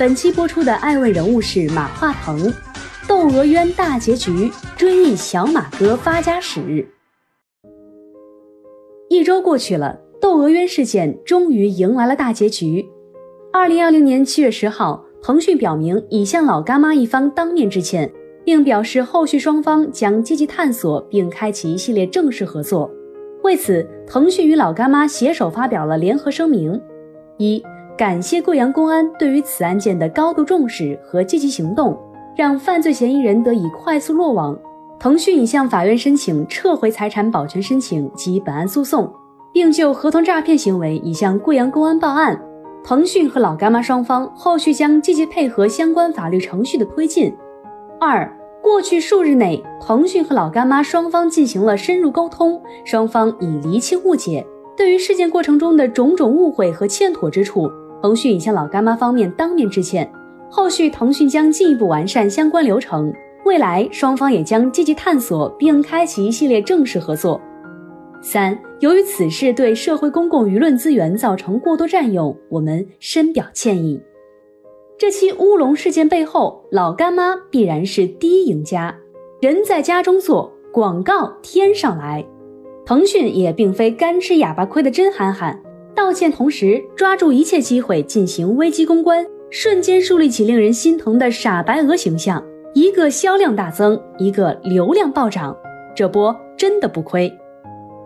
本期播出的爱问人物是马化腾，窦娥冤大结局，追忆小马哥发家史。一周过去了，窦娥冤事件终于迎来了大结局。二零二零年七月十号，腾讯表明已向老干妈一方当面致歉，并表示后续双方将积极探索并开启一系列正式合作。为此，腾讯与老干妈携手发表了联合声明：一。感谢贵阳公安对于此案件的高度重视和积极行动，让犯罪嫌疑人得以快速落网。腾讯已向法院申请撤回财产保全申请及本案诉讼，并就合同诈骗行为已向贵阳公安报案。腾讯和老干妈双方后续将积极配合相关法律程序的推进。二，过去数日内，腾讯和老干妈双方进行了深入沟通，双方已厘清误解，对于事件过程中的种种误会和欠妥之处。腾讯已向老干妈方面当面致歉，后续腾讯将进一步完善相关流程，未来双方也将积极探索并开启一系列正式合作。三，由于此事对社会公共舆论资源造成过多占用，我们深表歉意。这期乌龙事件背后，老干妈必然是第一赢家。人在家中坐，广告天上来，腾讯也并非干吃哑巴亏的真憨憨。道歉同时，抓住一切机会进行危机公关，瞬间树立起令人心疼的傻白鹅形象。一个销量大增，一个流量暴涨，这波真的不亏。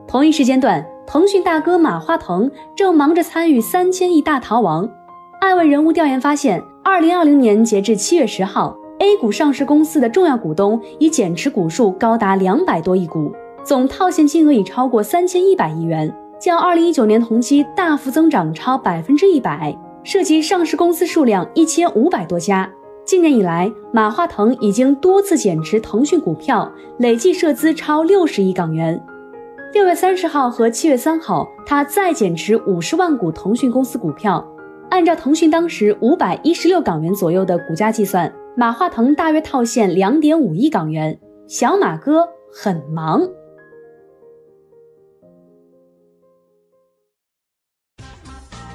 同一时间段，腾讯大哥马化腾正忙着参与三千亿大逃亡。爱问人物调研发现，二零二零年截至七月十号，A 股上市公司的重要股东已减持股数高达两百多亿股，总套现金额已超过三千一百亿元。较二零一九年同期大幅增长超百分之一百，涉及上市公司数量一千五百多家。今年以来，马化腾已经多次减持腾讯股票，累计涉资超六十亿港元。六月三十号和七月三号，他再减持五十万股腾讯公司股票。按照腾讯当时五百一十六港元左右的股价计算，马化腾大约套现两点五亿港元。小马哥很忙。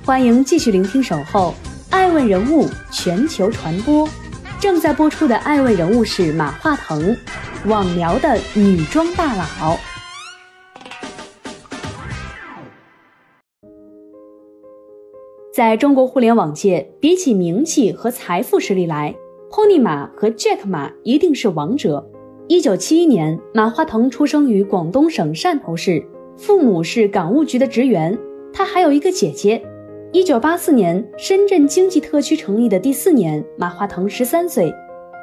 欢迎继续聆听《守候爱问人物全球传播》，正在播出的爱问人物是马化腾，网聊的女装大佬。在中国互联网界，比起名气和财富实力来，Pony 马和 Jack 马一定是王者。一九七一年，马化腾出生于广东省汕头市，父母是港务局的职员，他还有一个姐姐。一九八四年，深圳经济特区成立的第四年，马化腾十三岁，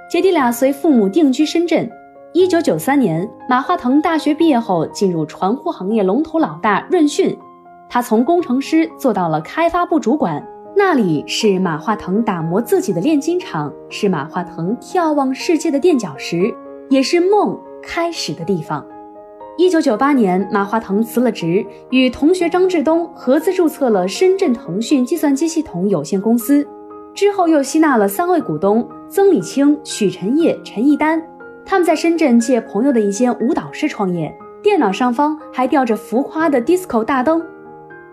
姐弟俩随父母定居深圳。一九九三年，马化腾大学毕业后进入传呼行业龙头老大润讯，他从工程师做到了开发部主管，那里是马化腾打磨自己的炼金厂，是马化腾眺望世界的垫脚石，也是梦开始的地方。一九九八年，马化腾辞了职，与同学张志东合资注册了深圳腾讯计算机系统有限公司。之后又吸纳了三位股东：曾李青、许晨烨、陈一丹。他们在深圳借朋友的一间舞蹈室创业，电脑上方还吊着浮夸的 disco 大灯。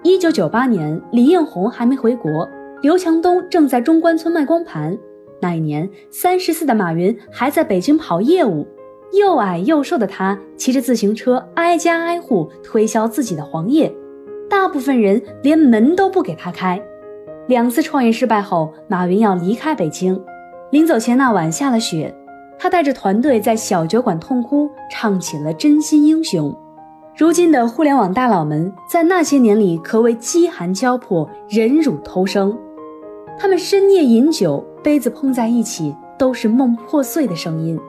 一九九八年，李彦宏还没回国，刘强东正在中关村卖光盘。那一年，三十四的马云还在北京跑业务。又矮又瘦的他骑着自行车挨家挨户推销自己的黄页，大部分人连门都不给他开。两次创业失败后，马云要离开北京。临走前那晚下了雪，他带着团队在小酒馆痛哭，唱起了《真心英雄》。如今的互联网大佬们在那些年里可谓饥寒交迫、忍辱偷生，他们深夜饮酒，杯子碰在一起，都是梦破碎的声音。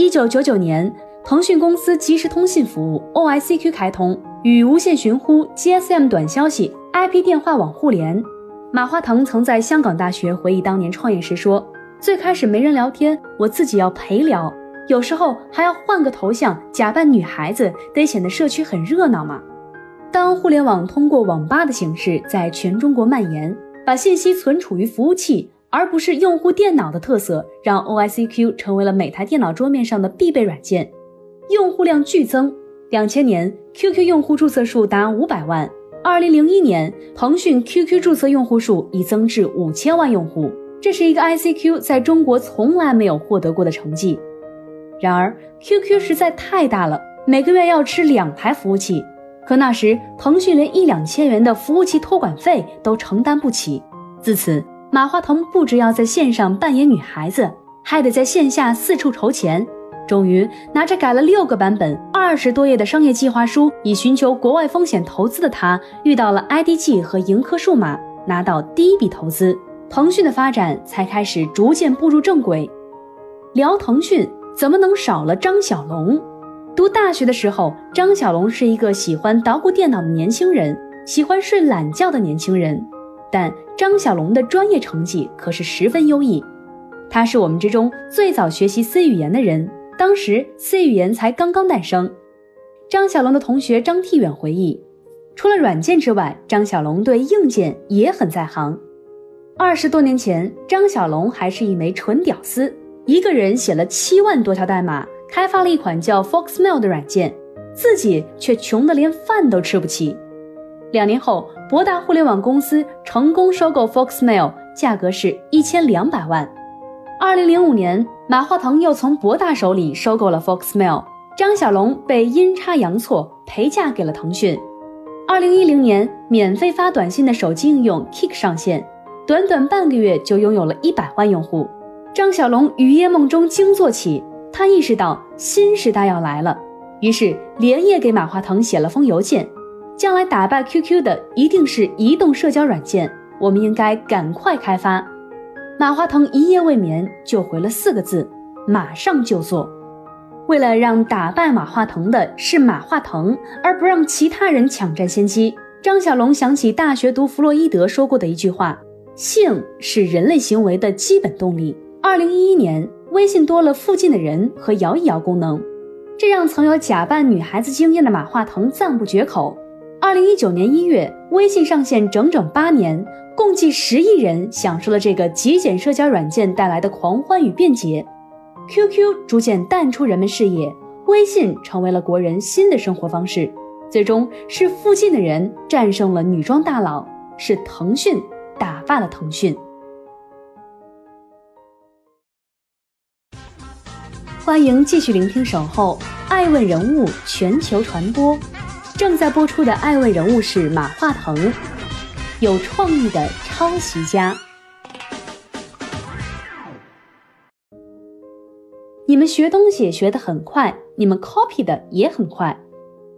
一九九九年，腾讯公司即时通信服务 OICQ 开通，与无线寻呼、GSM 短消息、IP 电话网互联。马化腾曾在香港大学回忆当年创业时说：“最开始没人聊天，我自己要陪聊，有时候还要换个头像，假扮女孩子，得显得社区很热闹嘛。当互联网通过网吧的形式在全中国蔓延，把信息存储于服务器，而不是用户电脑的特色，让 OICQ 成为了每台电脑桌面上的必备软件，用户量剧增。两千年，QQ 用户注册数达五百万，二零零一年，腾讯 QQ 注册用户数已增至五千万用户。这是一个 ICQ 在中国从来没有获得过的成绩。然而，QQ 实在太大了，每个月要吃两台服务器。可那时，腾讯连一两千元的服务器托管费都承担不起。自此，马化腾不只要在线上扮演女孩子，还得在线下四处筹钱。终于，拿着改了六个版本、二十多页的商业计划书，以寻求国外风险投资的他，遇到了 IDG 和盈科数码，拿到第一笔投资。腾讯的发展才开始逐渐步入正轨。聊腾讯怎么能少了张小龙？读大学的时候，张小龙是一个喜欢捣鼓电脑的年轻人，喜欢睡懒觉的年轻人。但张小龙的专业成绩可是十分优异，他是我们之中最早学习 C 语言的人。当时 C 语言才刚刚诞生。张小龙的同学张替远回忆，除了软件之外，张小龙对硬件也很在行。二十多年前，张小龙还是一枚纯屌丝，一个人写了七万多条代码，开发了一款叫 Foxmail 的软件，自己却穷得连饭都吃不起。两年后，博大互联网公司成功收购 Foxmail，价格是一千两百万。二零零五年，马化腾又从博大手里收购了 Foxmail，张小龙被阴差阳错陪嫁给了腾讯。二零一零年，免费发短信的手机应用 Kick 上线。短短半个月就拥有了一百万用户，张小龙雨夜梦中惊坐起，他意识到新时代要来了，于是连夜给马化腾写了封邮件：将来打败 QQ 的一定是移动社交软件，我们应该赶快开发。马化腾一夜未眠就回了四个字：马上就做。为了让打败马化腾的是马化腾，而不让其他人抢占先机，张小龙想起大学读弗洛伊德说过的一句话。性是人类行为的基本动力。二零一一年，微信多了附近的人和摇一摇功能，这让曾有假扮女孩子经验的马化腾赞不绝口。二零一九年一月，微信上线整整八年，共计十亿人享受了这个极简社交软件带来的狂欢与便捷。QQ 逐渐淡出人们视野，微信成为了国人新的生活方式。最终是附近的人战胜了女装大佬，是腾讯。打败了腾讯。欢迎继续聆听《守候爱问人物全球传播》，正在播出的爱问人物是马化腾，有创意的抄袭家。你们学东西学得很快，你们 copy 的也很快，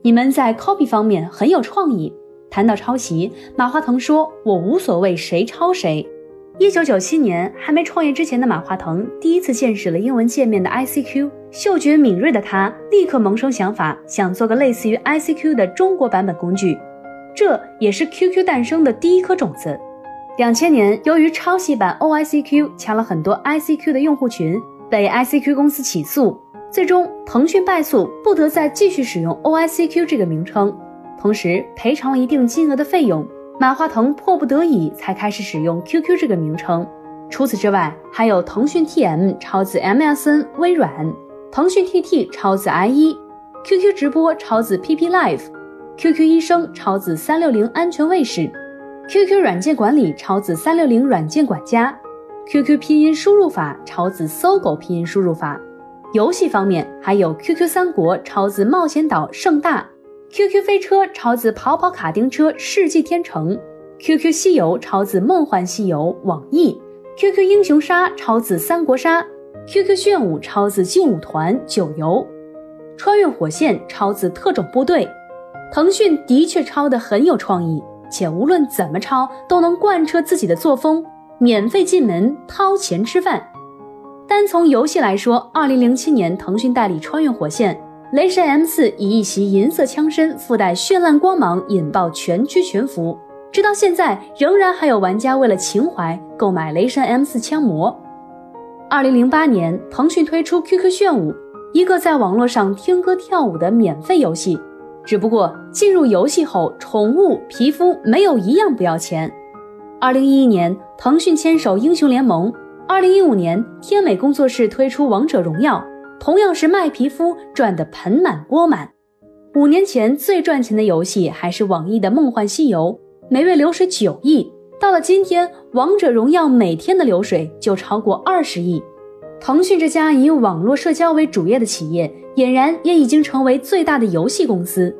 你们在 copy 方面很有创意。谈到抄袭，马化腾说：“我无所谓谁抄谁。”一九九七年，还没创业之前的马化腾第一次见识了英文界面的 ICQ，嗅觉敏锐的他立刻萌生想法，想做个类似于 ICQ 的中国版本工具。这也是 QQ 诞生的第一颗种子。两千年，由于抄袭版 OICQ 抢了很多 ICQ 的用户群，被 ICQ 公司起诉，最终腾讯败诉，不得再继续使用 OICQ 这个名称。同时赔偿了一定金额的费用，马化腾迫不得已才开始使用 QQ 这个名称。除此之外，还有腾讯 TM 超自 MSN 微软，腾讯 TT 超自 IE，QQ 直播超自 PP Live，QQ 医生超自三六零安全卫士，QQ 软件管理超自三六零软件管家，QQ 拼音输入法超自搜狗拼音输入法。游戏方面，还有 QQ 三国超自冒险岛盛大。QQ 飞车抄自跑跑卡丁车世纪天成，QQ 西游抄自梦幻西游网易，QQ 英雄杀抄自三国杀，QQ 炫舞抄自劲舞团九游，穿越火线抄自特种部队。腾讯的确抄得很有创意，且无论怎么抄都能贯彻自己的作风，免费进门掏钱吃饭。单从游戏来说，二零零七年腾讯代理穿越火线。雷神 M 四以一袭银色枪身，附带绚烂光芒，引爆全区全服。直到现在，仍然还有玩家为了情怀购买雷神 M 四枪模。二零零八年，腾讯推出 QQ 炫舞，一个在网络上听歌跳舞的免费游戏。只不过进入游戏后，宠物、皮肤没有一样不要钱。二零一一年，腾讯牵手英雄联盟；二零一五年，天美工作室推出王者荣耀，同样是卖皮肤赚得盆满钵满。五年前最赚钱的游戏还是网易的《梦幻西游》，每月流水九亿。到了今天，王者荣耀每天的流水就超过二十亿。腾讯这家以网络社交为主业的企业。俨然也已经成为最大的游戏公司，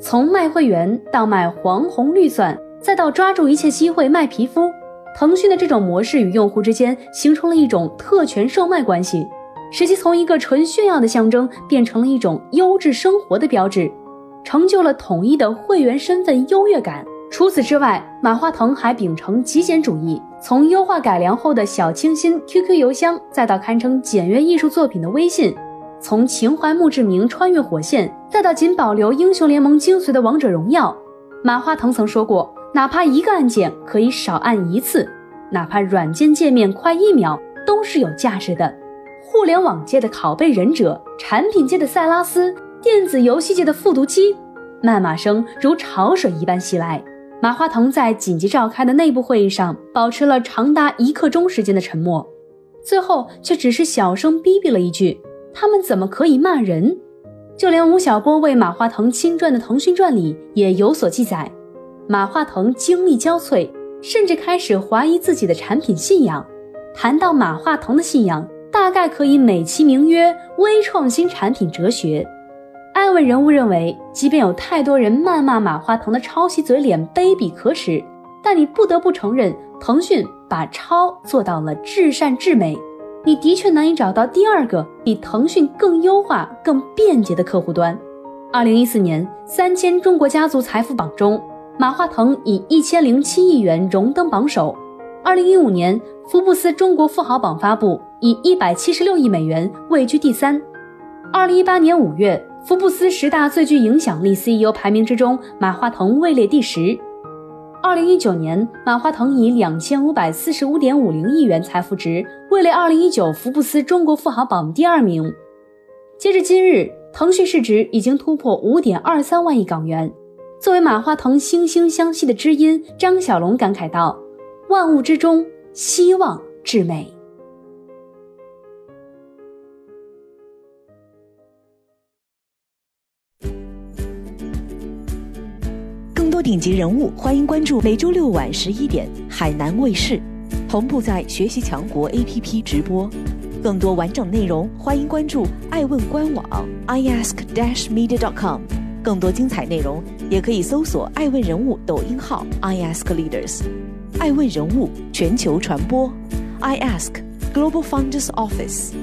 从卖会员到卖黄红绿钻，再到抓住一切机会卖皮肤，腾讯的这种模式与用户之间形成了一种特权售卖关系，使其从一个纯炫耀的象征变成了一种优质生活的标志，成就了统一的会员身份优越感。除此之外，马化腾还秉承极简主义，从优化改良后的小清新 QQ 邮箱，再到堪称简约艺术作品的微信。从情怀墓志铭穿越火线，再到仅保留英雄联盟精髓的王者荣耀，马化腾曾说过，哪怕一个按键可以少按一次，哪怕软件界面快一秒，都是有价值的。互联网界的拷贝忍者，产品界的塞拉斯，电子游戏界的复读机，谩骂声如潮水一般袭来。马化腾在紧急召开的内部会议上，保持了长达一刻钟时间的沉默，最后却只是小声逼逼了一句。他们怎么可以骂人？就连吴晓波为马化腾亲传的《腾讯传》里也有所记载。马化腾精力交瘁，甚至开始怀疑自己的产品信仰。谈到马化腾的信仰，大概可以美其名曰“微创新产品哲学”。艾问人物认为，即便有太多人谩骂马化腾的抄袭嘴脸卑鄙可耻，但你不得不承认，腾讯把抄做到了至善至美。你的确难以找到第二个比腾讯更优化、更便捷的客户端。二零一四年三千中国家族财富榜中，马化腾以一千零七亿元荣登榜首。二零一五年福布斯中国富豪榜发布，以一百七十六亿美元位居第三。二零一八年五月，福布斯十大最具影响力 CEO 排名之中，马化腾位列第十。二零一九年，马化腾以两千五百四十五点五零亿元财富值位列二零一九福布斯中国富豪榜第二名。截至今日，腾讯市值已经突破五点二三万亿港元。作为马化腾惺惺相惜的知音，张小龙感慨道：“万物之中，希望至美。”更多顶级人物，欢迎关注每周六晚十一点海南卫视，同步在学习强国 APP 直播。更多完整内容，欢迎关注爱问官网 iask-media.com。更多精彩内容，也可以搜索爱问人物抖音号 iaskleaders。爱问人物全球传播，iask Global Founders Office。